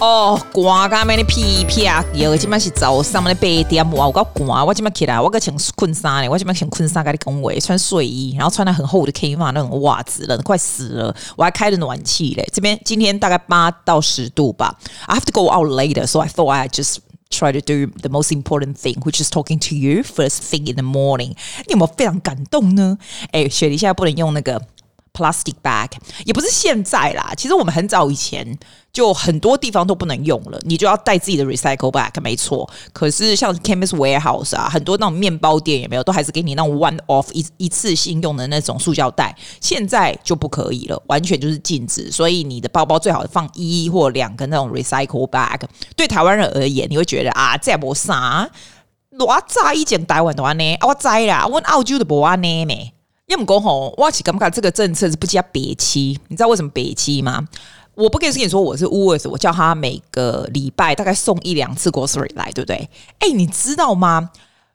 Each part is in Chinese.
哦，寒甲咩哩皮皮啊！有今麦是早上的八点，哇，我够寒，我今麦起来，我个穿困衫呢，我今麦穿困衫，跟你讲话，穿睡衣，然后穿了很厚的 K 码那种袜子，冷快死了，我还开着暖气嘞。这边今天大概八到十度吧。I have to go out later, so I thought I just try to do the most important thing, which is talking to you first thing in the morning。你有没有非常感动呢？哎，雪梨现在不能用那个。Plastic bag 也不是现在啦，其实我们很早以前就很多地方都不能用了，你就要带自己的 recycle bag，没错。可是像 Chemist Warehouse 啊，很多那种面包店也没有，都还是给你那种 one off 一一次性用的那种塑胶袋，现在就不可以了，完全就是禁止。所以你的包包最好放一或两个那种 recycle bag。对台湾人而言，你会觉得啊，这没啥，我在一件台湾的话呢，我在啦，我澳洲的不安呢呢。因为讲吼，我是感觉这个政策是不加别期，你知道为什么别期吗？我不跟你说我是 w o r s 我叫他每个礼拜大概送一两次 grocery 来，对不对？哎，你知道吗？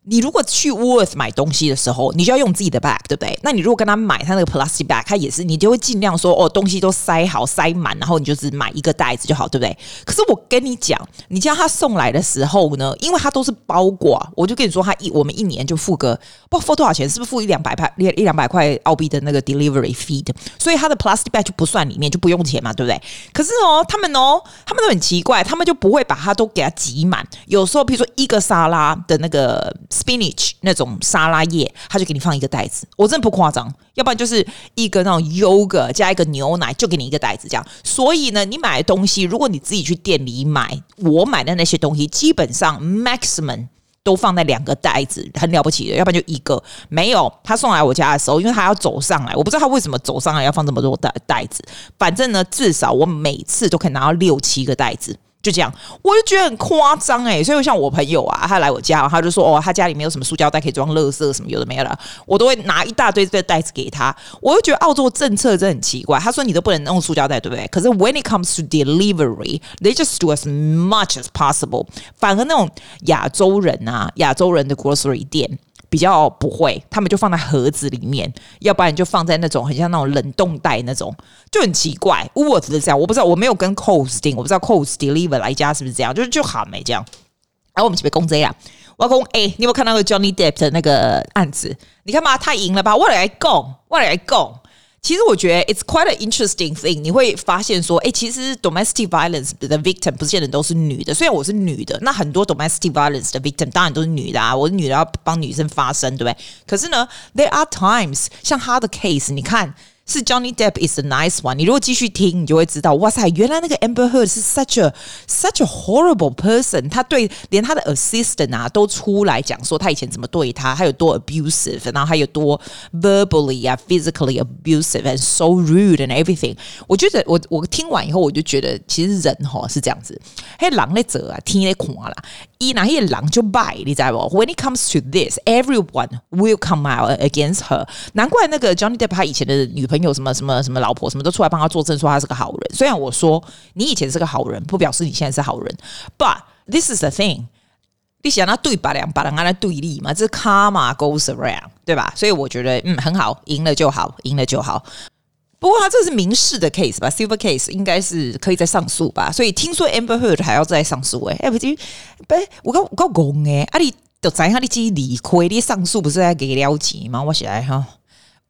你如果去 Worth 买东西的时候，你就要用自己的 bag，对不对？那你如果跟他买他那个 plastic bag，他也是，你就会尽量说哦，东西都塞好塞满，然后你就只买一个袋子就好，对不对？可是我跟你讲，你叫他送来的时候呢，因为他都是包裹，我就跟你说，他一我们一年就付个不付多少钱，是不是付一两百块一两百块澳币的那个 delivery fee？所以他的 plastic bag 就不算里面，就不用钱嘛，对不对？可是哦，他们哦，他们都很奇怪，他们就不会把它都给它挤满。有时候，比如说一个沙拉的那个。Spinach 那种沙拉叶，他就给你放一个袋子，我真的不夸张。要不然就是一个那种 yogurt 加一个牛奶，就给你一个袋子这样。所以呢，你买的东西，如果你自己去店里买，我买的那些东西，基本上 maximum 都放在两个袋子，很了不起的。要不然就一个没有。他送来我家的时候，因为他要走上来，我不知道他为什么走上来要放这么多袋袋子。反正呢，至少我每次都可以拿到六七个袋子。就这样，我就觉得很夸张哎，所以像我朋友啊，他来我家，他就说哦，他家里没有什么塑胶袋可以装垃圾什么有的没有的，我都会拿一大堆这袋子给他。我就觉得澳洲政策真的很奇怪，他说你都不能用塑胶袋，对不对？可是 when it comes to delivery，they just do as much as possible。反而那种亚洲人啊，亚洲人的 grocery 店。比较不会，他们就放在盒子里面，要不然就放在那种很像那种冷冻袋那种，就很奇怪。我只是这样，我不知道，我没有跟 Costing，，我不知道 Cost deliver 来家是不是这样，就是就好没这样。然后我们这边公这样，我攻 A，，你有没有看到那个 Johnny Depp 的那个案子？你看嘛，他赢了吧？我来攻，我来攻。其实我觉得 it's quite an interesting thing。你会发现说，哎，其实 domestic violence 的 victim 不见得都是女的。虽然我是女的，那很多 domestic violence 的 victim 当然都是女的啊。我是女的，要帮女生发声，对不对？可是呢，there are times 像他的 case，你看。是 Johnny Depp is a nice one。你如果继续听，你就会知道，哇塞，原来那个 Amber Heard 是 such a such a horrible person。他对连他的 assistant 啊都出来讲说他以前怎么对他，他有多 abusive，然后还有多 verbally 啊 physically abusive and so rude and everything。我觉得我我听完以后，我就觉得其实人哈是这样子，嘿，狼在走啊，天在看啦，一哪些狼就败，你知道不？When it comes to this, everyone will come out against her。难怪那个 Johnny Depp 他以前的女朋友。 朋友什么什么什么老婆什么都出来帮他作证，说他是个好人。虽然我说你以前是个好人，不表示你现在是好人。But this is the thing，你想要对把两把人按来对立嘛？这是 karma goes around，对吧？所以我觉得嗯很好，赢了就好，赢了就好。不过他这是民事的 case 吧，civil case 应该是可以再上诉吧。所以听说 Amber Heard 还要再上诉哎，哎不对，不我告我告公哎，啊你都知影你自己理亏，你上诉不是在给了钱吗？我写来哈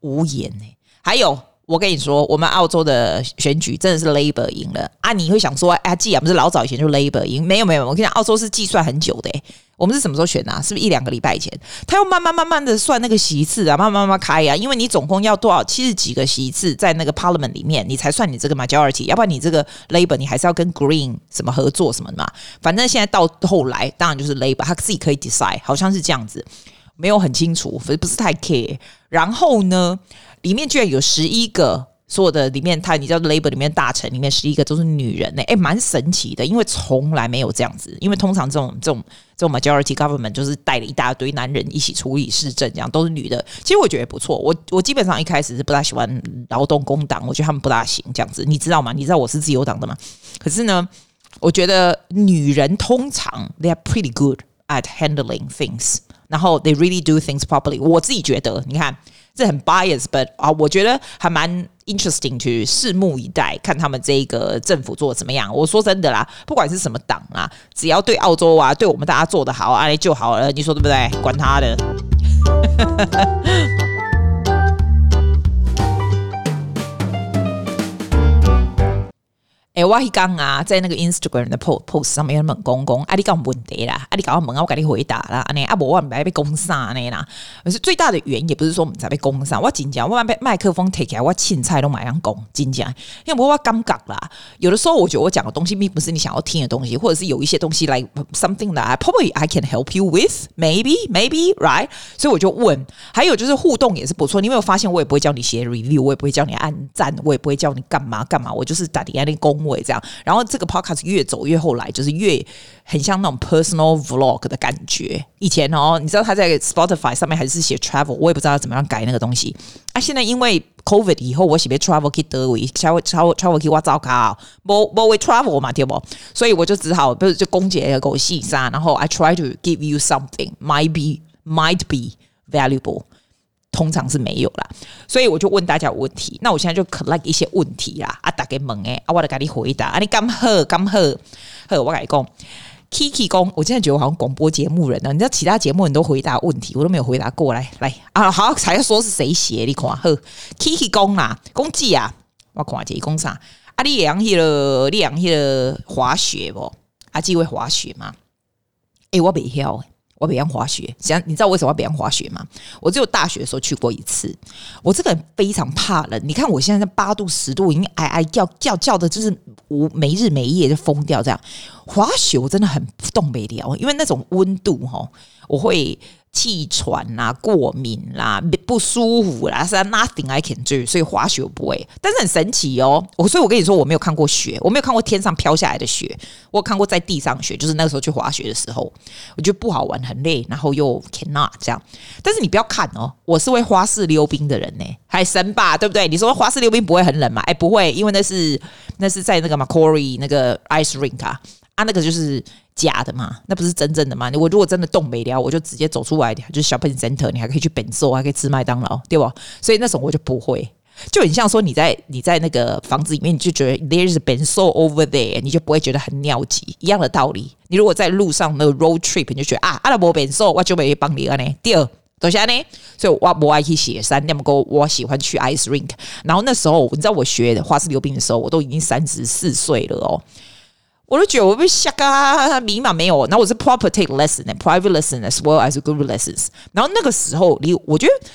无言呢。还有，我跟你说，我们澳洲的选举真的是 Labor 赢了啊！你会想说，哎，既然不是老早以前就 Labor 赢，没有没有，我跟你讲，澳洲是计算很久的。我们是什么时候选啊？是不是一两个礼拜前？他要慢慢慢慢的算那个席次啊，慢慢慢慢开啊，因为你总共要多少七十几个席次在那个 Parliament 里面，你才算你这个 Majority，要不然你这个 Labor 你还是要跟 Green 什么合作什么的嘛。反正现在到后来，当然就是 Labor，他自己可以 decide，好像是这样子，没有很清楚，不是不是太 care。然后呢？里面居然有十一个，所有的里面，他你知道 Labor 里面大臣里面十一个都是女人呢，诶，蛮神奇的，因为从来没有这样子，因为通常这种这种这种 majority government 就是带了一大堆男人一起处理市政，这样都是女的。其实我觉得不错，我我基本上一开始是不大喜欢劳动工党，我觉得他们不大行这样子，你知道吗？你知道我是自由党的吗？可是呢，我觉得女人通常 they are pretty good at handling things，然后 they really do things properly。我自己觉得，你看。这很 bias，but 啊，我觉得还蛮 interesting 去拭目以待，看他们这个政府做的怎么样。我说真的啦，不管是什么党啊，只要对澳洲啊，对我们大家做的好，啊，就好了。你说对不对？管他的。诶、欸，我一刚啊，在那个 Instagram 的 post post 上面问公公，啊，你讲问题啦，啊，你搞我问啊，我给你回答啦，啊，你啊，不我唔被攻杀呢啦。可是最大的原因也不是说我们才被攻杀，我真讲，我被麦克风贴起来，我青菜都马上攻，真讲，因为我我尴尬啦。有的时候我觉得我讲的东西并不是你想要听的东西，或者是有一些东西来、like、something that I probably I can help you with, maybe maybe right，所以我就问。还有就是互动也是不错，你有没有发现我也不会叫你写 review，我也不会叫你按赞，我也不会叫你干嘛干嘛，我就是打底下那攻。这样，然后这个 podcast 越走越后来，就是越很像那种 personal vlog 的感觉。以前哦，你知道他在 Spotify 上面还是写 travel，我也不知道怎么样改那个东西。啊，现在因为 COVID 以后，我喜欢 travel 去德维，travel travel travel 去我糟糕，不不会 travel 嘛，对不？所以我就只好不是就公姐狗细沙，然后 I try to give you something might be might be valuable。通常是没有啦，所以我就问大家问题。那我现在就 collect 一些问题啦，啊，大家问诶，啊，我来给你回答。啊，你刚好刚好，好，我跟你讲，Kiki 公，我现在觉得我好像广播节目人呢。你知道其他节目人都回答问题，我都没有回答过来。来啊，好，才说是谁写？你看，好，Kiki 公啦，公鸡啊，我看这公啥？啊，你养去了，你养去了滑雪不？啊，机会滑雪吗？诶、我没晓。我北洋滑雪，想你知道为什么要北洋滑雪吗？我只有大学的时候去过一次。我这个人非常怕冷，你看我现在在八度十度，已经哎哎叫叫叫的，就是无没日没夜就疯掉这样。滑雪我真的很动不了，因为那种温度哈，我会。气喘啦、啊，过敏啦、不舒服啦，是 nothing I can do，所以滑雪不会。但是很神奇哦，我所以我跟你说，我没有看过雪，我没有看过天上飘下来的雪，我有看过在地上雪，就是那个时候去滑雪的时候，我觉得不好玩，很累，然后又 cannot 这样。但是你不要看哦，我是会花式溜冰的人呢，还神吧，对不对？你说花式溜冰不会很冷吗？哎，不会，因为那是那是在那个 Macquarie 那个 ice rink 啊，啊，那个就是。假的嘛，那不是真正的嘛？我如果真的冻没了，我就直接走出来，就是 shopping center，你还可以去本寿，还可以吃麦当劳，对吧？所以那种我就不会，就很像说你在你在那个房子里面，你就觉得 there's a 本寿 over there，你就不会觉得很尿急，一样的道理。你如果在路上那个 road trip，你就觉得啊，阿拉伯本寿，我就没帮你了呢。第二，等下呢，所以我不爱去雪山，那么个我喜欢去 ice rink。然后那时候，你知道我学的花式溜冰的时候，我都已经三十四岁了哦。我都觉得我被吓啊，迷茫没有。然后我是 proper take lesson and private lesson as well as group lessons。然后那个时候离我觉得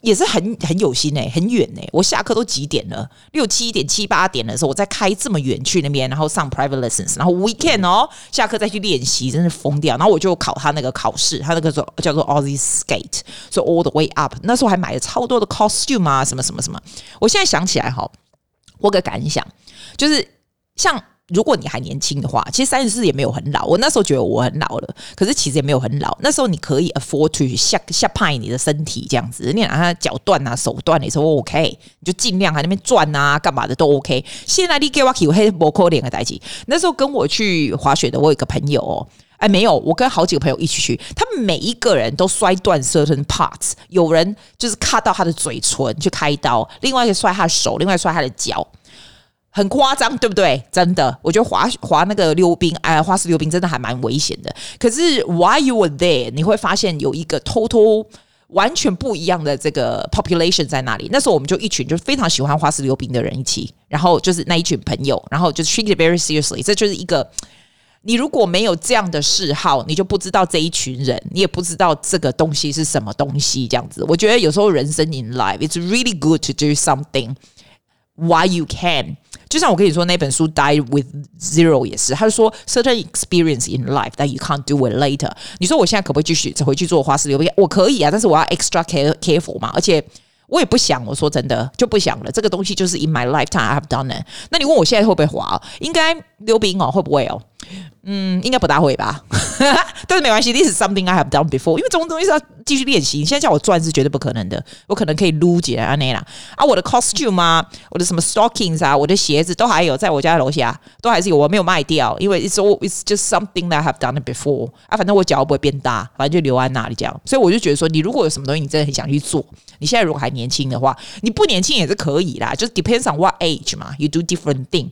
也是很很有心诶、很远诶、我下课都几点了？六七点、七八点的时候，我再开这么远去那边，然后上 private lessons，然后 weekend 哦，下课再去练习，真是疯掉。然后我就考他那个考试，他那个叫叫做 Aussie Skate，所以 all the way up。那时候还买了超多的 costume 啊，什么什么什么。我现在想起来哈，我个感想就是像。如果你还年轻的话，其实三十四也没有很老。我那时候觉得我很老了，可是其实也没有很老。那时候你可以 afford to 下下派你的身体这样子，你拿它脚断啊、手断的时候 OK，你就尽量在那边转啊、干嘛的都 OK。现在你给我起黑摩扣脸的代志，那时候跟我去滑雪的，我有一个朋友哦，哎没有，我跟好几个朋友一起去，他们每一个人都摔断 certain parts，有人就是 cut 到他的嘴唇去开刀，另外一个摔他的手，另外摔他的脚。很夸张，对不对？真的，我觉得滑滑那个溜冰，哎，花式溜冰真的还蛮危险的。可是，while you were there，你会发现有一个 total 完全不一样的这个 population 在那里。那时候我们就一群就非常喜欢花式溜冰的人一起，然后就是那一群朋友，然后就 treat it very seriously。这就是一个，你如果没有这样的嗜好，你就不知道这一群人，你也不知道这个东西是什么东西。这样子，我觉得有时候人生 in life，it's really good to do something while you can。就像我跟你说那本书《Die with Zero》也是，他就说 certain experience in life that you can't do it later。你说我现在可不可以继续再回去做花式溜冰？我可以啊，但是我要 extra care careful 嘛，而且我也不想。我说真的就不想了。这个东西就是 in my lifetime I have done it。那你问我现在会不会滑？应该溜冰哦，会不会哦？ 嗯，应该不大会吧，但是没关系，This is something I have done before。因为这种东西是要继续练习，现在叫我赚是绝对不可能的。我可能可以撸起来啊那啦啊，我的 costume 啊，我的什么 stockings 啊，我的鞋子都还有，在我家楼下都还是有，我没有卖掉，因为 it's all it's just something that I have done before 啊。反正我脚不会变大，反正就留在那里这样。所以我就觉得说，你如果有什么东西你真的很想去做，你现在如果还年轻的话，你不年轻也是可以啦，就是 depends on what age 嘛，you do different thing。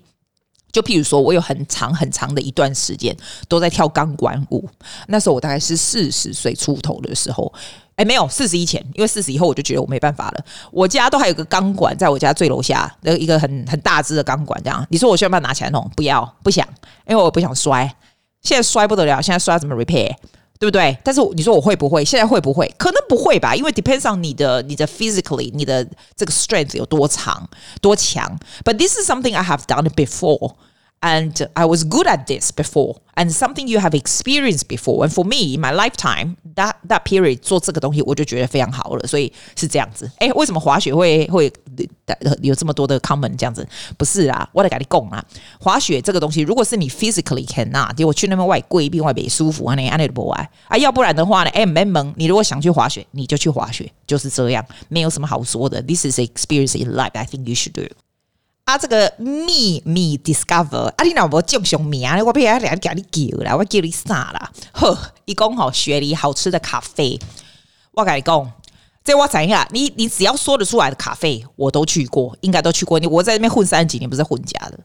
就譬如说，我有很长很长的一段时间都在跳钢管舞。那时候我大概是四十岁出头的时候，哎，没有四十以前，因为四十以后我就觉得我没办法了。我家都还有个钢管，在我家最楼下的一个很很大只的钢管，这样你说我需要不要拿起来弄？不要，不想，因为我不想摔。现在摔不得了，现在摔怎么 repair？对不对？但是你说我会不会？现在会不会？可能不会吧，因为 depends on 你的你的 physically 你的这个 strength 有多长多强。But this is something I have done before. And I was good at this before, and something you have experienced before. And for me, in my lifetime, that that period 做这个东西，我就觉得非常好了。所以是这样子。哎，为什么滑雪会会有这么多的 common 这样子？不是啊，我得跟你讲啊，滑雪这个东西，如果是你 physically cannot，结果去那边外贵，另外别舒服，啊，你安利不爱啊。要不然的话呢，哎，没门。你如果想去滑雪，你就去滑雪，就是这样，没有什么好说的。This is experience in life. I think you should do. 啊，这个 me me discover 啊，你老婆叫上名？我不要两叫你叫啦，我叫你啥啦？呵，一共好雪梨好吃的咖啡，我跟你讲，这我讲一下，你你只要说得出来的咖啡，我都去过，应该都去过。你我在那边混三十几年，不是混家的。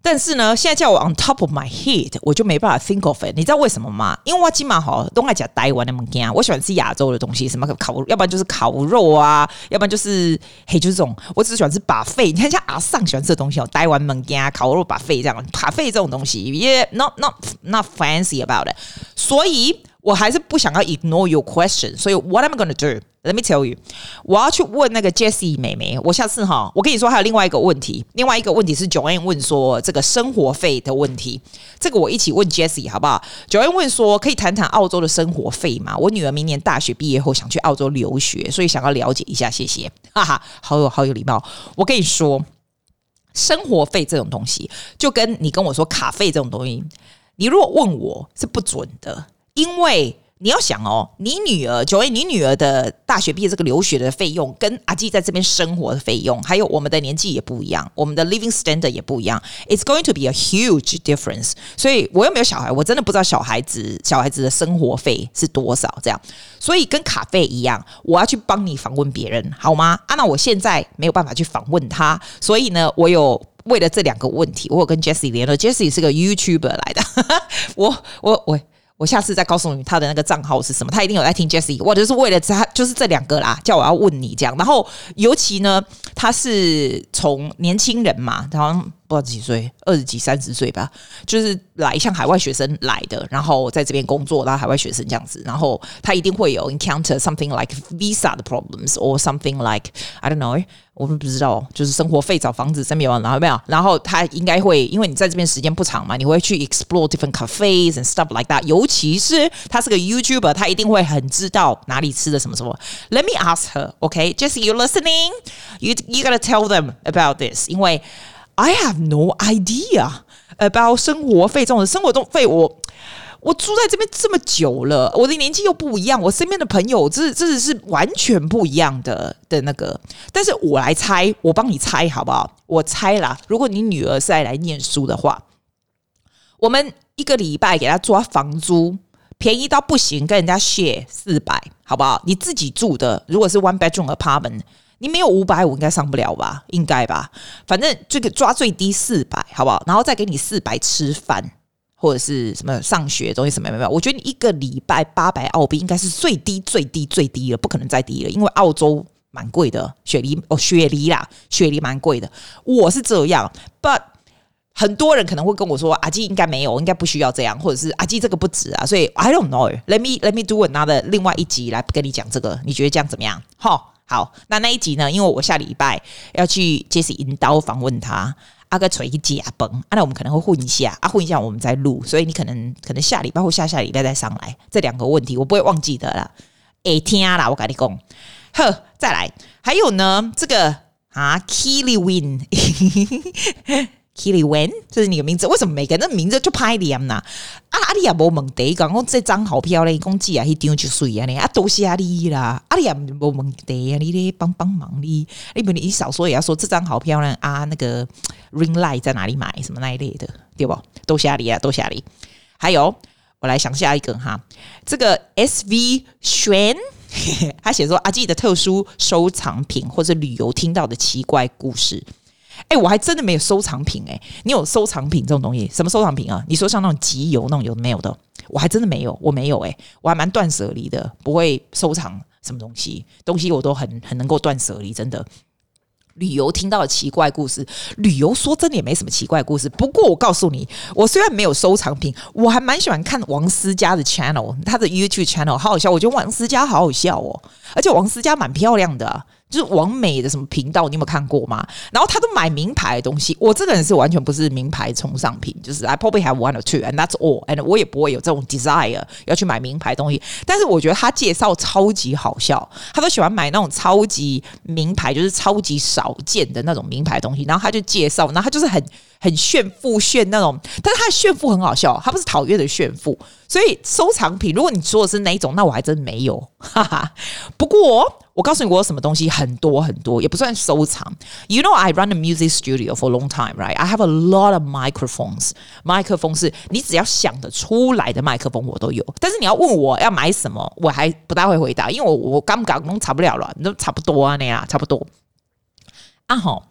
但是呢，现在叫我 on top of my head，我就没办法 think of it。你知道为什么吗？因为我今嘛好都爱讲台湾的物件，我喜欢吃亚洲的东西，什么烤，要不然就是烤肉啊，要不然就是嘿，就是这种。我只喜欢吃把肺。你看像阿尚喜欢吃的东西哦，台湾物件、烤肉 buffet 这样，buffet 这种东西也 not not not fancy about it。所以。我还是不想要 ignore your question，所以 what am I gonna Let me tell you，我要去问那个 Jessie 妹妹。我下次哈，我跟你说还有另外一个问题，另外一个问题是 Joanne 问说这个生活费的问题，这个我一起问 Jessie 好不好？Joanne 问说可以谈谈澳洲的生活费吗？我女儿明年大学毕业后想去澳洲留学，所以想要了解一下，谢谢。哈哈，好有好有礼貌。我跟你说，生活费这种东西，就跟你跟我说卡费这种东西，你如果问我是不准的。因为你要想哦，你女儿，九位，你女儿的大学毕业这个留学的费用，跟阿基在这边生活的费用，还有我们的年纪也不一样，我们的 living standard 也不一样。It's going to be a huge difference。所以我又没有小孩，我真的不知道小孩子小孩子的生活费是多少这样。所以跟卡费一样，我要去帮你访问别人，好吗？啊，那我现在没有办法去访问他，所以呢，我有为了这两个问题，我有跟 Jessie 联络。Jessie 是个 YouTuber 来的，我 我我。我下次再告诉你他的那个账号是什么，他一定有在听 Jessie，我就是为了他，就是这两个啦，叫我要问你这样。然后尤其呢，他是从年轻人嘛，好像不知道几岁，二十几、三十岁吧，就是来像海外学生来的，然后在这边工作，然后海外学生这样子，然后他一定会有 encounter something like visa 的 problems or something like I don't know。我们不知道，就是生活费、找房子、生活然后没有，然后他应该会，因为你在这边时间不长嘛，你会去 explore different cafes and stuff like that。尤其是他是个 YouTuber，他一定会很知道哪里吃的什么什么。Let me ask her, okay? Jessie, you listening? You you gotta tell them about this，因为 I have no idea about 生活费这种生活中费我。我住在这边这么久了，我的年纪又不一样，我身边的朋友这这是完全不一样的的那个。但是我来猜，我帮你猜好不好？我猜啦，如果你女儿是在来念书的话，我们一个礼拜给她抓房租，便宜到不行，跟人家 share 四百，好不好？你自己住的，如果是 one bedroom apartment，你没有五百五应该上不了吧？应该吧？反正这个抓最低四百，好不好？然后再给你四百吃饭。或者是什么上学东西什么没有？我觉得你一个礼拜八百澳币应该是最低最低最低了，不可能再低了，因为澳洲蛮贵的，雪梨哦，雪梨啦，雪梨蛮贵的。我是这样，but 很多人可能会跟我说，阿基应该没有，应该不需要这样，或者是阿基这个不止啊，所以 I don't know。Let me let me do another 另外一集来跟你讲这个，你觉得这样怎么样？好，好，那那一集呢？因为我下礼拜要去 Jesse 引导访问他。阿个锤一啊崩，啊那我们可能会混一下，啊混一下我们再录，所以你可能可能下礼拜或下下礼拜再上来，这两个问题我不会忘记的啦。哎天啦，我跟你讲，呵，再来，还有呢，这个啊，Kili Win，Kili Kelly Wen，这是你的名字？为什么每个人的名字就拍脸呢？啊，阿里也无问题，讲讲这张好漂亮，讲姐啊，一张就水啊，你啊，多谢阿里啦，阿里也无问题啊，你咧帮帮忙你，你不你少说也要说这张好漂亮啊，那个 ring light 在哪里买，什么那一类的，对不？多谢阿里啊，多谢阿里。还有，我来想下一个哈，这个 SV 玄，他写说阿季的特殊收藏品或者旅游听到的奇怪故事。哎、我还真的没有收藏品哎、你有收藏品这种东西？什么收藏品啊？你说像那种集邮那种有没有的？我还真的没有，我没有哎、我还蛮断舍离的，不会收藏什么东西，东西我都很很能够断舍离，真的。旅游听到的奇怪故事，旅游说真的也没什么奇怪故事。不过我告诉你，我虽然没有收藏品，我还蛮喜欢看王思佳的 channel，他的 YouTube channel 好好笑，我觉得王思佳好好笑哦，而且王思佳蛮漂亮的、就是网美的什么频道，你有没有看过吗？然后他都买名牌的东西。我这个人是完全不是名牌崇尚品，就是 I probably have one or two，and that's all，and 我也不会有这种 desire 要去买名牌东西。但是我觉得他介绍超级好笑，他都喜欢买那种超级名牌，就是超级少见的那种名牌东西。然后他就介绍，然后他就是很很炫富炫那种，但是他的炫富很好笑，他不是讨厌的炫富。所以收藏品，如果你说的是哪一种，那我还真没有。哈哈。不过。我告诉你，我有什么东西很多很多，也不算收藏。You know, I run a music studio for a long time, right? I have a lot of microphones. 麦克风是你只要想得出来的麦克风，我都有。但是你要问我要买什么，我还不大会回答，因为我我刚刚都差不了了，都差不多啊，那样差不多。啊好。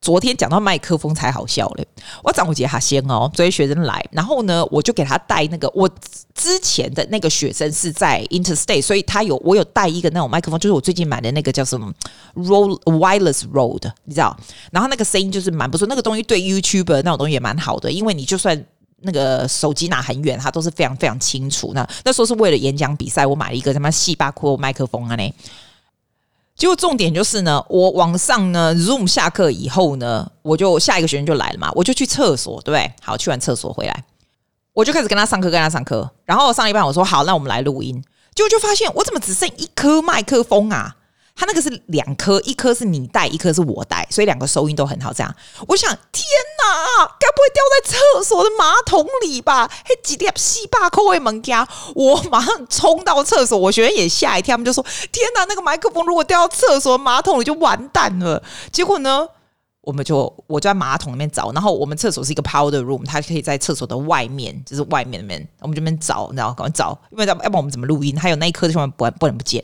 昨天讲到麦克风才好笑嘞！我张无杰哈先哦，这些学生来，然后呢，我就给他带那个我之前的那个学生是在 Interstate，所以他有我有带一个那种麦克风，就是我最近买的那个叫什么 roll Wireless road，你知道？然后那个声音就是蛮不错，那个东西对 YouTuber 那种东西也蛮好的，因为你就算那个手机拿很远，它都是非常非常清楚。那那时候是为了演讲比赛，我买了一个什么细巴库麦克风啊呢。结果重点就是呢，我往上呢，Zoom 下课以后呢，我就下一个学生就来了嘛，我就去厕所，对不对？好，去完厕所回来，我就开始跟他上课，跟他上课。然后上一半我说好，那我们来录音。结果就发现我怎么只剩一颗麦克风啊？他那个是两颗，一颗是你带，一颗是我带，所以两个收音都很好。这样，我想，天哪，该不会掉在厕所的马桶里吧？嘿，几点西巴扣位门家，我马上冲到厕所，我学生也吓一跳，他们就说：“天哪，那个麦克风如果掉到厕所马桶里就完蛋了。”结果呢，我们就我就在马桶里面找，然后我们厕所是一个 powder room，它可以在厕所的外面，就是外面那边，我们这边找，然后赶快找，因为要不然我们怎么录音？还有那一颗千万不不能不见。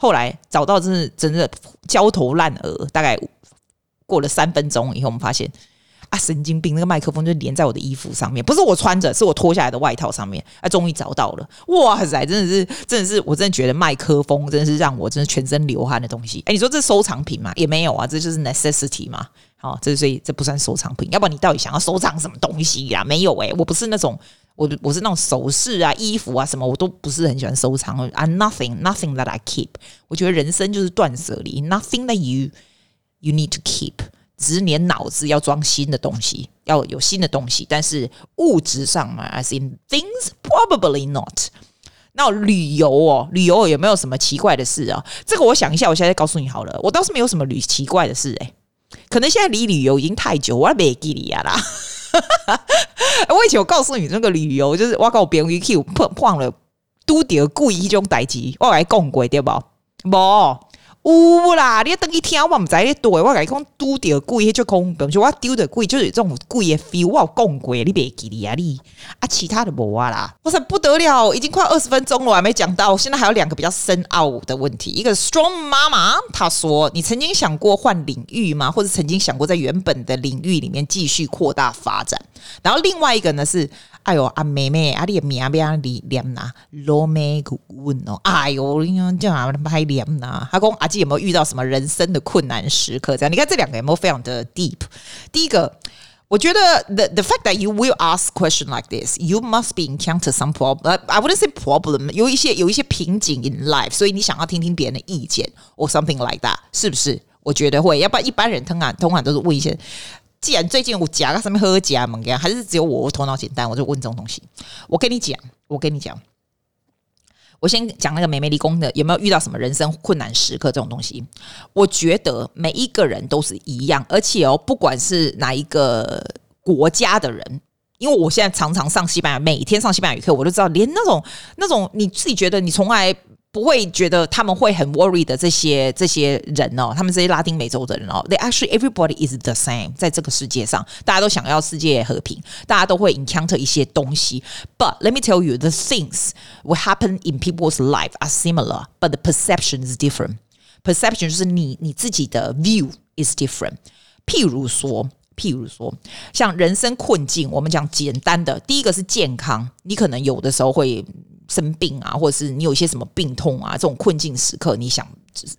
后来找到真是真的焦头烂额，大概过了三分钟以后，我们发现啊，神经病，那个麦克风就连在我的衣服上面，不是我穿着，是我脱下来的外套上面。啊，终于找到了！哇塞，真的是，真的是，我真的觉得麦克风真的是让我真的全身流汗的东西。哎，你说这是收藏品吗？也没有啊，这就是 necessity 嘛。好，这所以这不算收藏品。要不然你到底想要收藏什么东西呀？没有哎，我不是那种。我我是那种首饰啊、衣服啊什么，我都不是很喜欢收藏。I nothing, nothing that I keep。我觉得人生就是断舍离，nothing that you you need to keep。只是你的脑子要装新的东西，要有新的东西，但是物质上嘛，as in things probably not。那旅游哦，旅游有没有什么奇怪的事啊？这个我想一下，我现在告诉你好了。我倒是没有什么旅奇怪的事诶、可能现在离旅游已经太久，我没记你啊啦。我以前有告诉你，那个旅游就是我搞别人去碰碰了，都得故意一种代志，我来讲过对不？不。有啦，你要等一天我唔知你对，我跟你讲丢掉贵就空，比如说我丢的贵就是这种贵的 feel，我有讲过，你别记哩啊你啊，其他的无啊啦，哇塞不得了，已经快二十分钟了，我还没讲到，现在还有两个比较深奥的问题。一个 Strong 妈妈她说，你曾经想过换领域吗？或者曾经想过在原本的领域里面继续扩大发展？然后另外一个呢是。哎呦，阿妹妹，阿你名不要你念呐，罗美古问哦。哎呦，你看这样拍念呐。他讲阿基有没有遇到什么人生的困难时刻？这样你看这两个有没有非常的 deep？第一个，我觉得 the the fact that you will ask question like this, you must be encounter some problem. I wouldn't say problem，有一些有一些瓶颈 in life，所以你想要听听别人的意见，or something like that，是不是？我觉得会，要不然一般人通常通常都是问一些。既然最近我夹在上面喝夹门呀，还是只有我头脑简单，我就问这种东西。我跟你讲，我跟你讲，我先讲那个美美理工的有没有遇到什么人生困难时刻这种东西？我觉得每一个人都是一样，而且哦，不管是哪一个国家的人。因为我现在常常上西班牙，每天上西班牙语课，我都知道，连那种那种你自己觉得你从来不会觉得他们会很 worry 的这些这些人哦，他们这些拉丁美洲的人哦，they actually everybody is the same，在这个世界上，大家都想要世界和平，大家都会 encounter 一些东西。But let me tell you, the things will happen in people's life are similar, but the perception is different. Perception 就是你你自己的 view is different。譬如说。譬如说，像人生困境，我们讲简单的，第一个是健康，你可能有的时候会 生病啊，或者是你有一些什么病痛啊，这种困境时刻，你想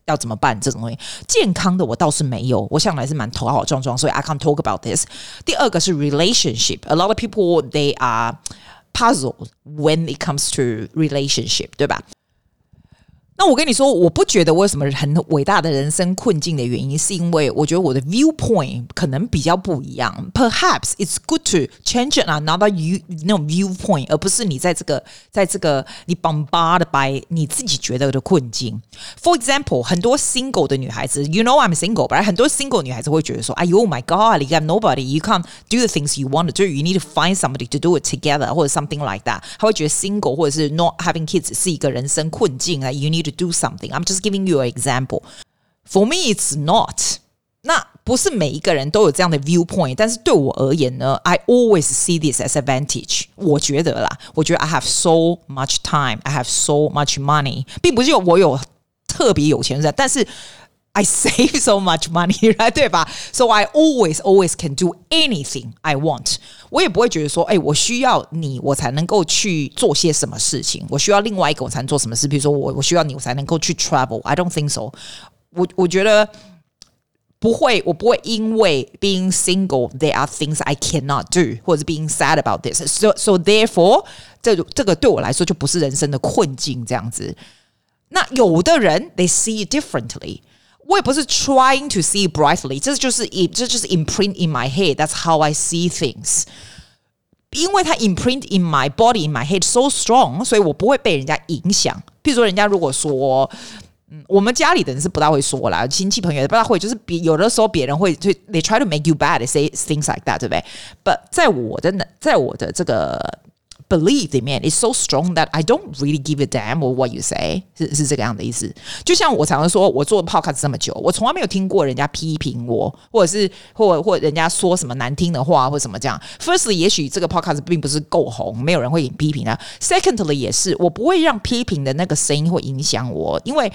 要怎么办？这种东西，健康的我倒是没有，我向来是蛮头好壮壮，所以 I can't talk about this。第二个是 relationship，a lot of people they are puzzled when it comes to relationship，对吧？那我跟你说，我不觉得我有什么很伟大的人生困境的原因，是因为我觉得我的 viewpoint 可能比较不一样。Perhaps it's good to change another you 那种 viewpoint，而不是你在这个在这个你 bombarded by 你自己觉得的困境。For example，很多 single 的女孩子，you know I'm single，but 很多 single 女孩子会觉得说，哎呦 my God，you got nobody，you can't do the things you want to do，you need to find somebody to do it together，或者 something like that。她会觉得 single 或者是 not having kids 是一个人生困境啊，you need to do something. I'm just giving you an example. For me, it's not. 那不是每一个人都有这样的 viewpoint，但是对我而言呢，I always see this as advantage。我觉得啦，我觉得 I have so much time, I have so much money，并不是我有特别有钱人，但是。 I save so much money，对吧？So I always always can do anything I want。我也不会觉得说，哎，我需要你，我才能够去做些什么事情。我需要另外一个，我才能做什么事。比如说，我我需要你，我才能够去 travel。I don't think so。我我觉得不会，我不会因为 being single there are things I cannot do，或者是 being sad about this。So so therefore，这这个对我来说就不是人生的困境这样子。那有的人 they see it differently。 我也不是 trying to see brightly，这就是这就是 imprint in my head。That's how I see things。因为它 imprint in my body in my head so strong，所以我不会被人家影响。譬如说，人家如果说，嗯，我们家里的人是不大会说啦，亲戚朋友也不大会，就是别有的时候别人会就 they try to make you bad，say things like that，对不对？But 在我的在我的这个。 Believe 里面 is so strong that I don't really give a damn or what you say，是是这个样的意思。就像我常常说，我做 podcast 这么久，我从来没有听过人家批评我，或者是或或人家说什么难听的话或什么这样。Firstly，也许这个 podcast 并不是够红，没有人会批评他。Secondly，也是我不会让批评的那个声音会影响我，因为。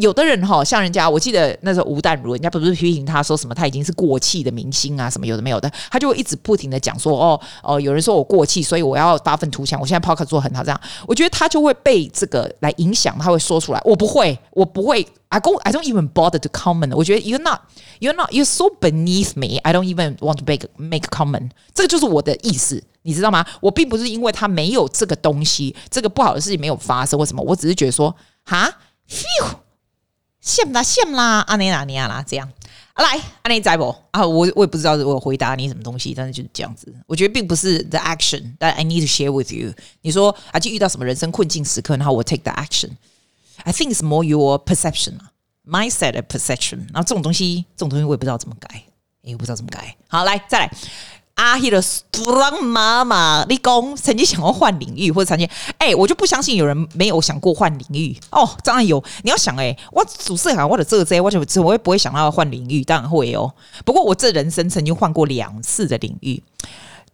有的人哈，像人家，我记得那时候吴淡如，人家不是批评他说什么，他已经是过气的明星啊，什么有的没有的，他就会一直不停的讲说，哦哦，有人说我过气，所以我要发愤图强，我现在 podcast 做很好，这样，我觉得他就会被这个来影响，他会说出来，我不会，我不会，I don't I don't even bother to comment，我觉得 you're not you're not you're so beneath me，I don't even want to make make comment，这个就是我的意思，你知道吗？我并不是因为他没有这个东西，这个不好的事情没有发生或什么，我只是觉得说，哈，phew。羡啦羡啦，阿内亚尼亚啦，这样来阿尼在不啊？我我也不知道我回答你什么东西，但是就是这样子。我觉得并不是 the action that I need to share with you。你说啊，就遇到什么人生困境时刻，然后我 take the action。I think it's more your perception, mindset and perception。然后这种东西，这种东西我也不知道怎么改，哎，我不知道怎么改。好，来再来。阿希的装妈妈，你讲曾经想过换领域，或者曾经，哎、我就不相信有人没有想过换领域哦。当然有，你要想、欸，哎，我主持人，我的这个这，我就怎么会不会想到要换领域？当然会哦。不过我这人生曾经换过两次的领域。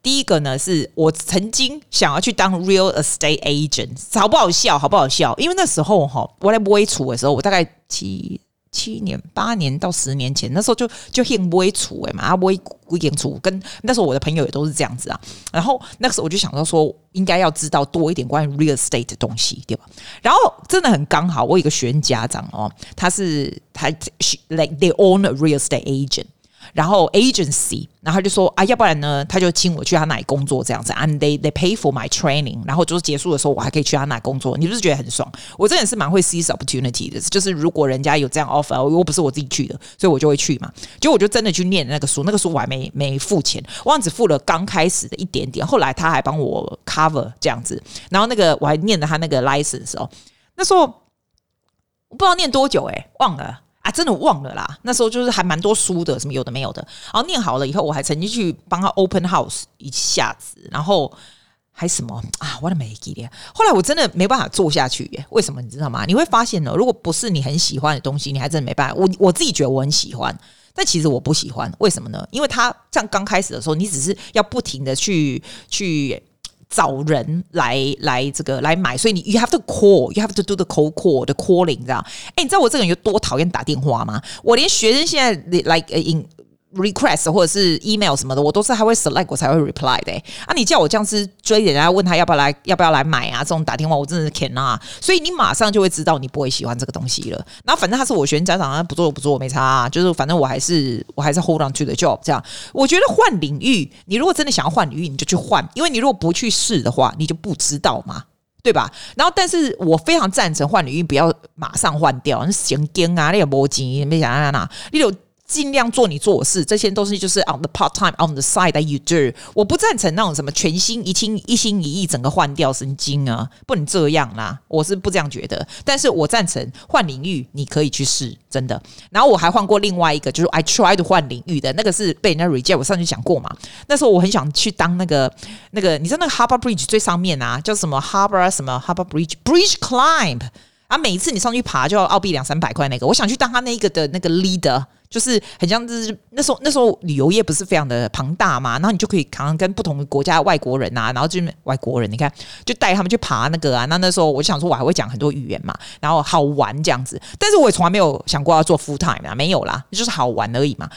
第一个呢，是我曾经想要去当 real estate agent，好不好笑？好不好笑？因为那时候哈，我在播出的时候，我大概七。七年、八年到十年前，那时候就就很不会处哎嘛，不会不会处。跟那时候我的朋友也都是这样子啊。然后那个时候我就想到说，应该要知道多一点关于 real estate 的东西，对吧？然后真的很刚好，我有一个学员家长哦，他是他 like they own a real estate agent。然后 agency，然后他就说啊，要不然呢，他就请我去他那里工作这样子，and they they pay for my training。然后就是结束的时候，我还可以去他那里工作，你不是觉得很爽？我真的是蛮会 seize opportunity 的，就是如果人家有这样 offer，我不是我自己去的，所以我就会去嘛。结果我就真的去念那个书，那个书我还没没付钱，我只付了刚开始的一点点，后来他还帮我 cover 这样子。然后那个我还念了他那个 license 哦，那时候我不知道念多久诶、忘了。啊，真的忘了啦。那时候就是还蛮多书的，什么有的没有的。然后念好了以后，我还曾经去帮他 open house 一下子，然后还什么啊，我的没记得。后来我真的没办法做下去耶，为什么你知道吗？你会发现呢，如果不是你很喜欢的东西，你还真的没办法。我我自己觉得我很喜欢，但其实我不喜欢。为什么呢？因为他像刚开始的时候，你只是要不停的去去。找人来来这个来买，所以你 you have to call，you have to do the cold call，the calling，你知道？哎，你知道我这个人有多讨厌打电话吗？我连学生现在 like in。Request 或者是 email 什么的，我都是还会 select 我才会 reply 的、啊，你叫我这样子追人家问他要不要来，要不要来买啊？这种打电话我真的是 cannot。所以你马上就会知道你不会喜欢这个东西了。然后反正他是我学生家长，不做不做我没差、啊，就是反正我还是我还是 hold on to the job。这样，我觉得换领域，你如果真的想要换领域，你就去换，因为你如果不去试的话，你就不知道嘛，对吧？然后，但是我非常赞成换领域，不要马上换掉，那神经啊，那个没钱，没想啊那，你有。尽量做你做的事，这些都是就是 on the part time on the side that you do。我不赞成那种什么全心一心一心一意整个换掉神经啊，不能这样啦，我是不这样觉得。但是我赞成换领域，你可以去试，真的。然后我还换过另外一个，就是 I tried 换领域的那个是被人家 reject。我上次讲过嘛，那时候我很想去当那个那个，你知道那个 Harbour Bridge 最上面啊，叫什么 Harbour 什么 Harbour Bridge Bridge Climb 啊，每一次你上去爬就要澳币两三百块那个，我想去当他那一个的那个 leader。就是很像，是那时候那时候旅游业不是非常的庞大嘛，然后你就可以常常跟不同的国家外国人、啊，然后就外国人，你看就带他们去爬那个啊。那那时候我就想说，我还会讲很多语言嘛，然后好玩这样子。但是我也从来没有想过要做 full time 啊，没有啦，就是好玩而已嘛。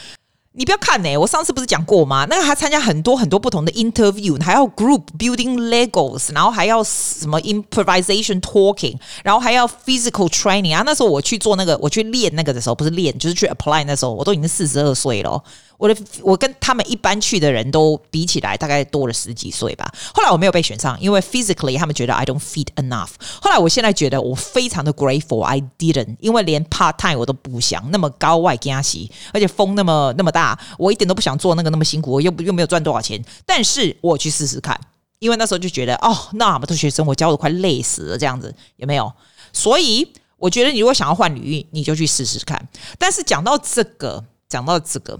你不要看呢、我上次不是讲过吗？那个还参加很多很多不同的 interview，还要 group building Legos，然后还要什么 improvisation talking，然后还要 physical training 啊。那时候我去做那个，我去练那个的时候，不是练，就是去 apply。那时候我都已经四十二岁了。我的我跟他们一般去的人都比起来，大概多了十几岁吧。后来我没有被选上，因为 physically 他们觉得 I don't fit enough。后来我现在觉得我非常的 grateful I didn't，因为连 part time 我都不想，那么高外加息，而且风那么那么大，我一点都不想做那个那么辛苦，我又又没有赚多少钱。但是我去试试看，因为那时候就觉得哦，那么多学生我教的快累死了，这样子有没有？所以我觉得你如果想要换领域，你就去试试看。但是讲到这个，讲到这个。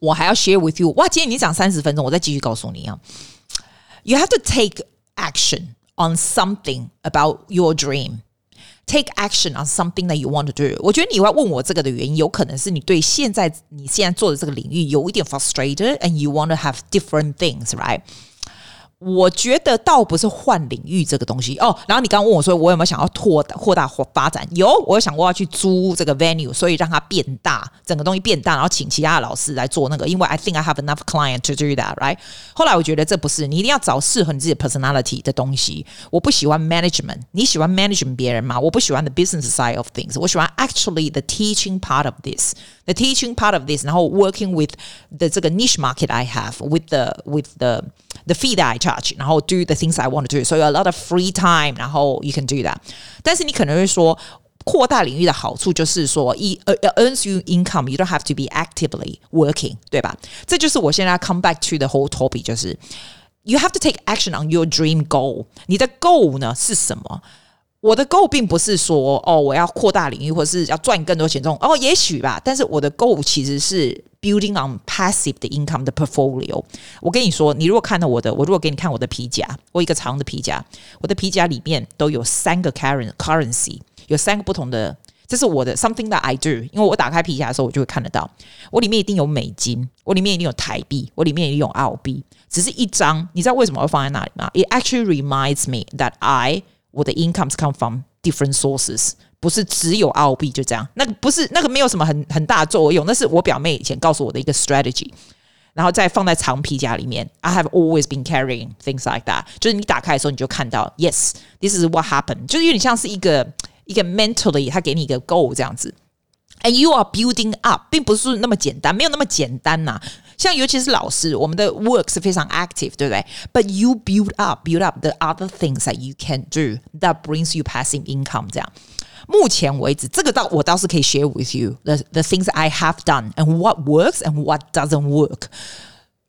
我还要 share with you，哇！今天你讲三十分钟，我再继续告诉你啊。You have to take action on something about your dream. Take action on something that you want to do. 我觉得你会问我这个的原因，有可能是你对现在你现在做的这个领域有一点 frustrated, and you want to have different things, right? 我觉得倒不是换领域这个东西哦，然后你刚刚问我说，我有没有想要拓扩大或发展？有，我有想过要去租这个 venue，所以让它变大，整个东西变大，然后请其他的老师来做那个，因为 I think I have enough client to do that，right？后来我觉得这不是，你一定要找适合你自己 personality 的东西。我不喜欢 management，你喜欢 management 别人吗？我不喜欢 the business side of things，我喜欢 actually the teaching part of this，the teaching part of this，然后 working with the 这个 niche market I have，with the with the the fee that I charge，然后 do the things I want to do，所以 a lot of free time，然后 you can do that。但是你可能会说，扩大领域的好处就是说，一呃 earns you income，you don't have to be actively working，对吧？这就是我现在 come back to the whole topic，就是 you have to take action on your dream goal。你的 goal 呢是什么？ 我的 goal 并不是说哦，我要扩大领域，或是要赚更多钱这种哦，也许吧。但是我的 goal 其实是 building on passive 的 income 的 portfolio。我跟你说，你如果看到我的，我如果给你看我的皮夹，我一个长的皮夹，我的皮夹里面都有三个 currency，有三个不同的，这是我的 something that I do。因为我打开皮夹的时候，我就会看得到，我里面一定有美金，我里面一定有台币，我里面一定有澳币，只是一张。你知道为什么会放在那里吗？It actually reminds me that I 我的 incomes come from different sources，不是只有澳币就这样。那个不是那个没有什么很很大的作用，那是我表妹以前告诉我的一个 strategy，然后再放在长皮夹里面。I have always been carrying things like that，就是你打开的时候你就看到，yes，this is what happened，就是有点像是一个一个 mentally，他给你一个 goal 这样子。And you are building up，并不是那么简单，没有那么简单呐、啊。 像尤其是老师，我们的 work 是非常 active，对不对？But you build up, build up the other things that you can do that brings you passive income。这样，目前为止，这个倒我倒是可以 share with you the the things I have done and what works and what doesn't work。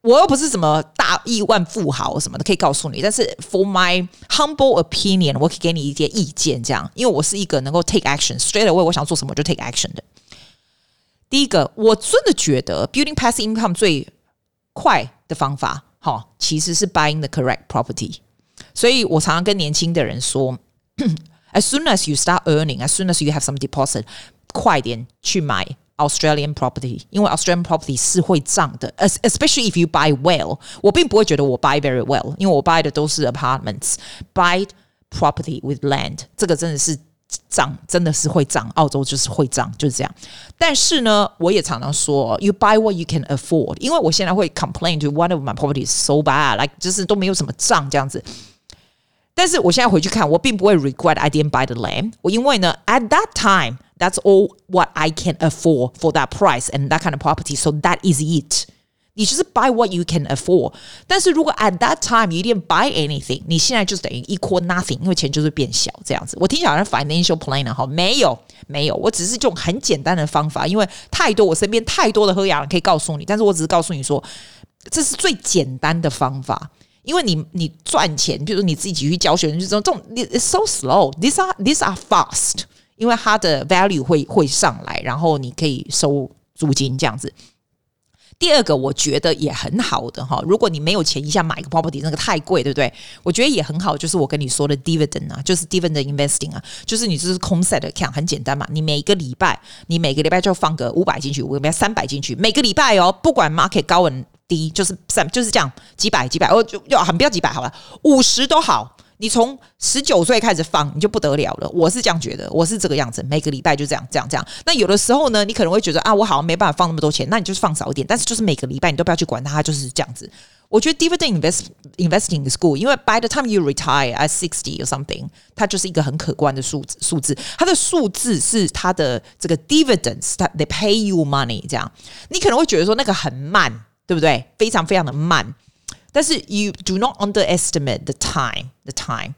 我又不是什么大亿万富豪什么的，可以告诉你。但是 for my humble opinion，我可以给你一些意见，这样，因为我是一个能够 take action straight away，我想做什么就 take action 的。 第一个，我真的觉得 building passive income 最快的方法，好，其实是 buying the correct property。所以我常常跟年轻的人说，as soon as you start earning，as soon as you have some deposit，快点去买 Australian property，因为 Australian property 是会涨的，especially if you buy well。我并不会觉得我 buy very well，因为我 buy 的都是 apartments，buy property with land，这个真的是。 涨真的是会涨，澳洲就是会涨，就是这样。但是呢，我也常常说，you buy what you can afford，因为我现在会 complain to one of my properties so bad，like 就是都没有什么涨这样子。但是我现在回去看，我并不会 regret I didn't buy the land。我因为呢，at that time that's all what I can afford for that price and that kind of property，so that is it。 你就是 buy what you can afford，但是如果 at that time you didn't buy anything，你现在就是等于 equal nothing，因为钱就是变小这样子。我听起来好像 financial planner 哈，没有没有，我只是用很简单的方法，因为太多我身边太多的喝牙人可以告诉你，但是我只是告诉你说，这是最简单的方法，因为你你赚钱，比如说你自己去教学生，就这种这种 it's so slow，these are these are fast，因为它的 value 会会上来，然后你可以收租金这样子。第二个我觉得也很好的哈，如果你没有钱一下买个 property，那个太贵，对不对？我觉得也很好，就是我跟你说的 dividend 啊，就是 dividend investing 啊，就是你就是空 set account，很简单嘛。你每个礼拜，你每个礼拜就放个五百进去，五个礼拜三百进去，每个礼拜哦，不管 market 高稳低，就是三就是这样几百几百哦，就要很不要几百好了，五十都好。你从十九岁开始放，你就不得了了。我是这样觉得，我是这个样子，每个礼拜就这样，这样，这样。那有的时候呢，你可能会觉得啊，我好像没办法放那么多钱，那你就是放少一点。但是就是每个礼拜你都不要去管它，就是这样子。我觉得 dividend invest investing is good，因为 by the time you retire at sixty or something，它就是一个很可观的数字。数字，它的数字是它的这个 dividends，它 they pay you money。这样，你可能会觉得说那个很慢，对不对？非常非常的慢。但是 you do not underestimate the time, the time。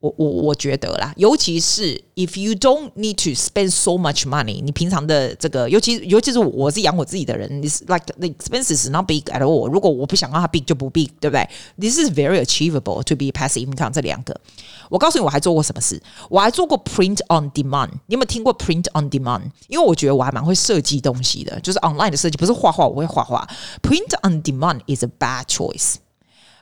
我我我觉得啦，尤其是 if you don't need to spend so much money，你平常的这个，尤其尤其是我是养我自己的人，is like the expenses is not big at all。如果我不想让它 big 就不 big，对不对？This is very achievable to be passive income。这两个， 我告诉你，我还做过什么事？我还做过 print on demand。你有没有听过 print on demand？因为我觉得我还蛮会设计东西的，就是 online 的设计，不是画画，我会画画。Print on demand is a bad choice。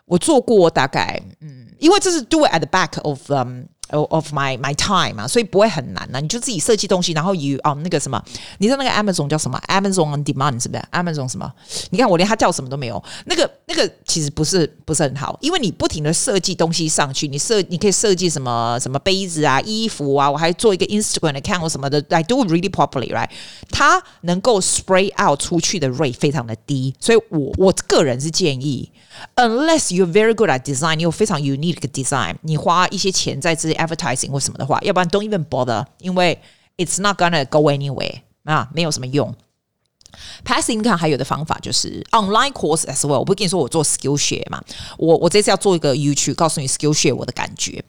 我做过大概，嗯。因为这是 do it at the back of um of my my time 嘛，所以不会很难呐、啊。你就自己设计东西，然后 you 哦那个什么，你知道那个 Amazon 叫什么？Amazon on demand 是不是？Amazon 什么？你看我连它叫什么都没有。那个那个其实不是不是很好，因为你不停的设计东西上去，你设你可以设计什么什么杯子啊、衣服啊，我还做一个 Instagram account 什么的，I do really properly right。它能够 spray out 出去的 rate 非常的低，所以我我个人是建议。Unless you're very good at design，你有非常 unique 的 design，你花一些钱在这些 advertising 或什么的话，要不然 don't even bother，因为 it's not gonna go anywhere 啊，没有什么用。Passive income 还有的方法就是 online course as well。我不跟你说我做 Skillshare 嘛，我我这次要做一个 YouTube，告诉你 Skillshare 我的感觉。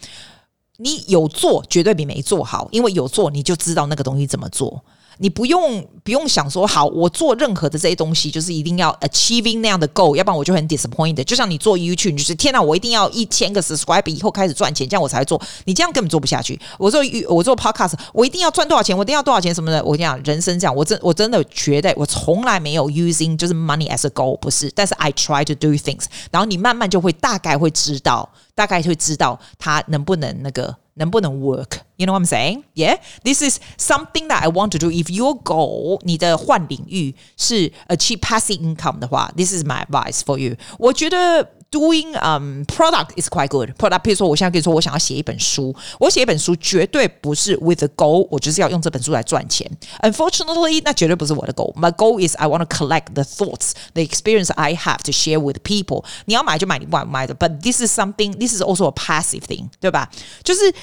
你有做绝对比没做好，因为有做你就知道那个东西怎么做。 你不用不用想说好，我做任何的这些东西就是一定要 achieving 那样的 goal，要不然我就很 disappointed。就像你做 YouTube，就是天哪，我一定要一千个 subscribe 以后开始赚钱，这样我才做。你这样根本做不下去。我做我做 podcast，我一定要赚多少钱，我一定要多少钱什么的。我跟你讲，人生这样，我真我真的觉得我从来没有 using 就是 money as a goal，不是。但是 I try to do things，然后你慢慢就会大概会知道，大概会知道它能不能那个。能不能 work？You know what I'm saying? Yeah, this is something that I want to do. If your goal 你的换领域是 achieve passive income 的话，this is my advice for you. 我觉得。 Doing um product is quite good. Product，譬如说，我现在跟你说，我想要写一本书，我写一本书绝对不是 with a goal，我就是要用这本书来赚钱。Unfortunately，那绝对不是我的 goal。My goal is I want to collect the thoughts, the experience I have to share with people。你要买就买，你不买不买的。But this is something, this is also a passive thing，对吧？就是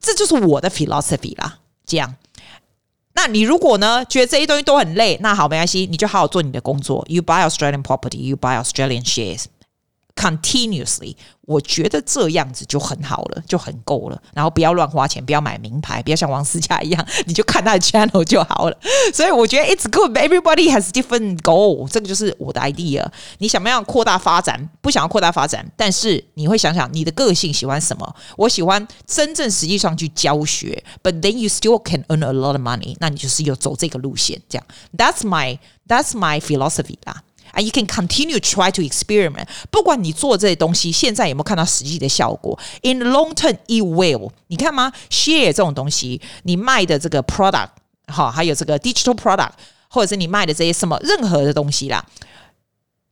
这就是我的 philosophy 啦。这样，那你如果呢觉得这些东西都很累，那好，没关系，你就好好做你的工作。You buy Australian property, you buy Australian shares。 continuously，我觉得这样子就很好了，就很够了。然后不要乱花钱，不要买名牌，不要像王思佳一样，你就看他的 channel 就好了。所以我觉得 it's good. Everybody has different goal。这个就是我的 idea。你想不想扩大发展？不想要扩大发展，但是你会想想你的个性喜欢什么？我喜欢真正实际上去教学，but then you still can earn a lot of money。那你就是有走这个路线，这样。That's my that's my philosophy 啦。And you can continue try to experiment。不管你做这些东西，现在有没有看到实际的效果？In the long term, it will。你看吗？Share 这种东西，你卖的这个 product，好，还有这个 digital product，或者是你卖的这些什么任何的东西啦，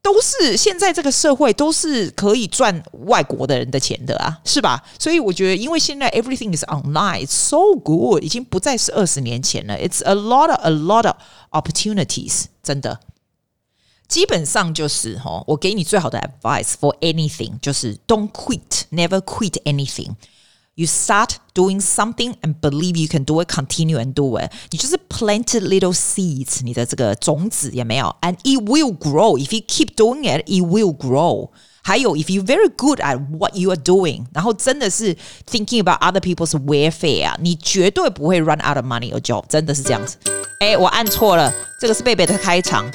都是现在这个社会都是可以赚外国的人的钱的啊，是吧？所以我觉得，因为现在 everything is online, it's so good，已经不再是二十年前了。It's a lot of a lot of opportunities，真的。 基本上就是哈，我给你最好的 advice for anything，就是 don't quit，never quit anything。You start doing something and believe you can do it, continue and do it。你就是 planted little seeds，你的这个种子也没有，and it will grow. If you keep doing it, it will grow。还有，if you very good at what you are doing，然后真的是 thinking about other people's welfare，你绝对不会 run out of money or job，真的是这样子。哎，我按错了，这个是贝贝的开场。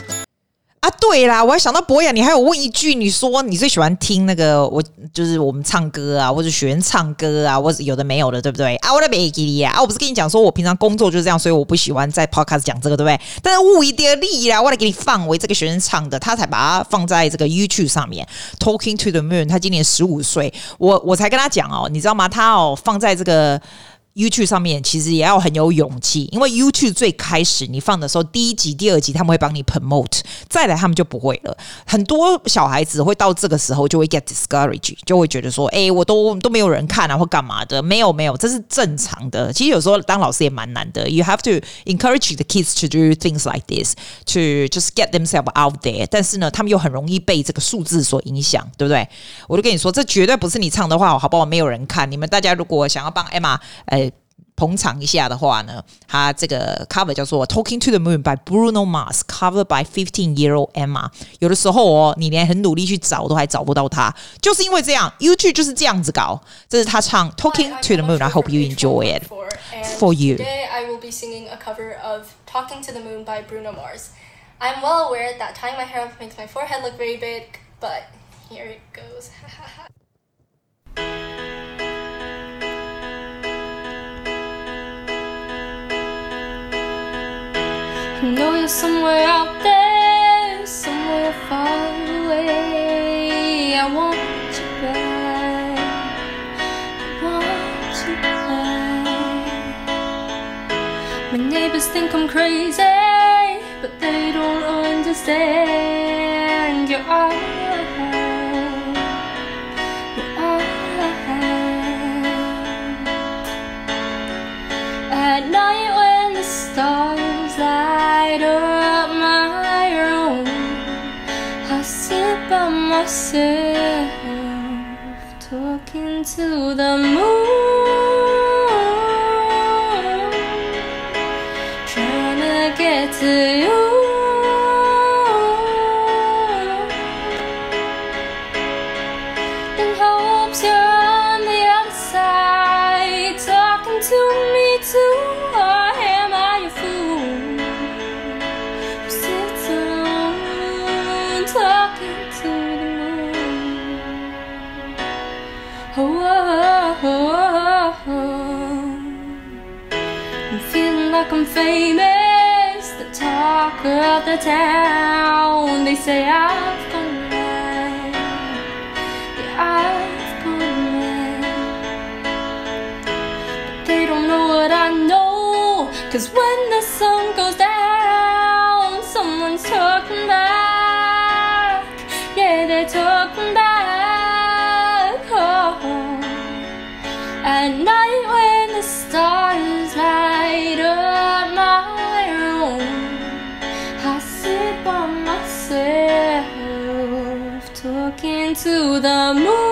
啊，对啦，我还想到博雅，你还有问一句，你说你最喜欢听那个我就是我们唱歌啊，或者学员唱歌啊，或者有的没有的，对不对？啊，我的贝吉利呀，啊，我不是跟你讲说我平常工作就是这样，所以我不喜欢在 podcast 讲这个，对不对？但是物以类聚啦，我来给你放为这个学生唱的，他才把它放在这个 YouTube 上面。Talking to the Moon，他今年十五岁，我我才跟他讲哦，你知道吗？他哦放在这个。YouTube 上面其实也要很有勇气，因为 YouTube 最开始你放的时候，第一集、第二集他们会帮你 promote，再来他们就不会了。很多小孩子会到这个时候就会 get discouraged，就会觉得说：“哎，我都都没有人看啊，或干嘛的？”没有没有，这是正常的。其实有时候当老师也蛮难的。You have to encourage the kids to do things like this to just get themselves out there。但是呢，他们又很容易被这个数字所影响，对不对？我就跟你说，这绝对不是你唱的话，好不好？没有人看。你们大家如果想要帮 Emma，呃。捧场一下的话呢，他这个 cover 叫做《Talking to the Moon》by Bruno Mars，covered by Fifteen Year Old Emma。有的时候哦，你连很努力去找都还找不到他，就是因为这样，YouTube 就是这样子搞。这是他唱《Talking to the Moon》，I hope you enjoy it for you. Today I will be singing a cover of Talking to the Moon by Bruno Mars. I'm well aware that tying my hair up makes my forehead look very big, but here it goes. I know you're somewhere out there, somewhere far away. I want you back. I want you back. My neighbors think I'm crazy, but they don't understand. You're all myself, talking to the moon, like I'm famous, the talk of the town. They say I've gone mad. Yeah, I've gone mad. But they don't know what I know. Cause when the sun goes down, someone's talking back. Yeah, they're talking back. Oh. At night when the stars talking to the moon,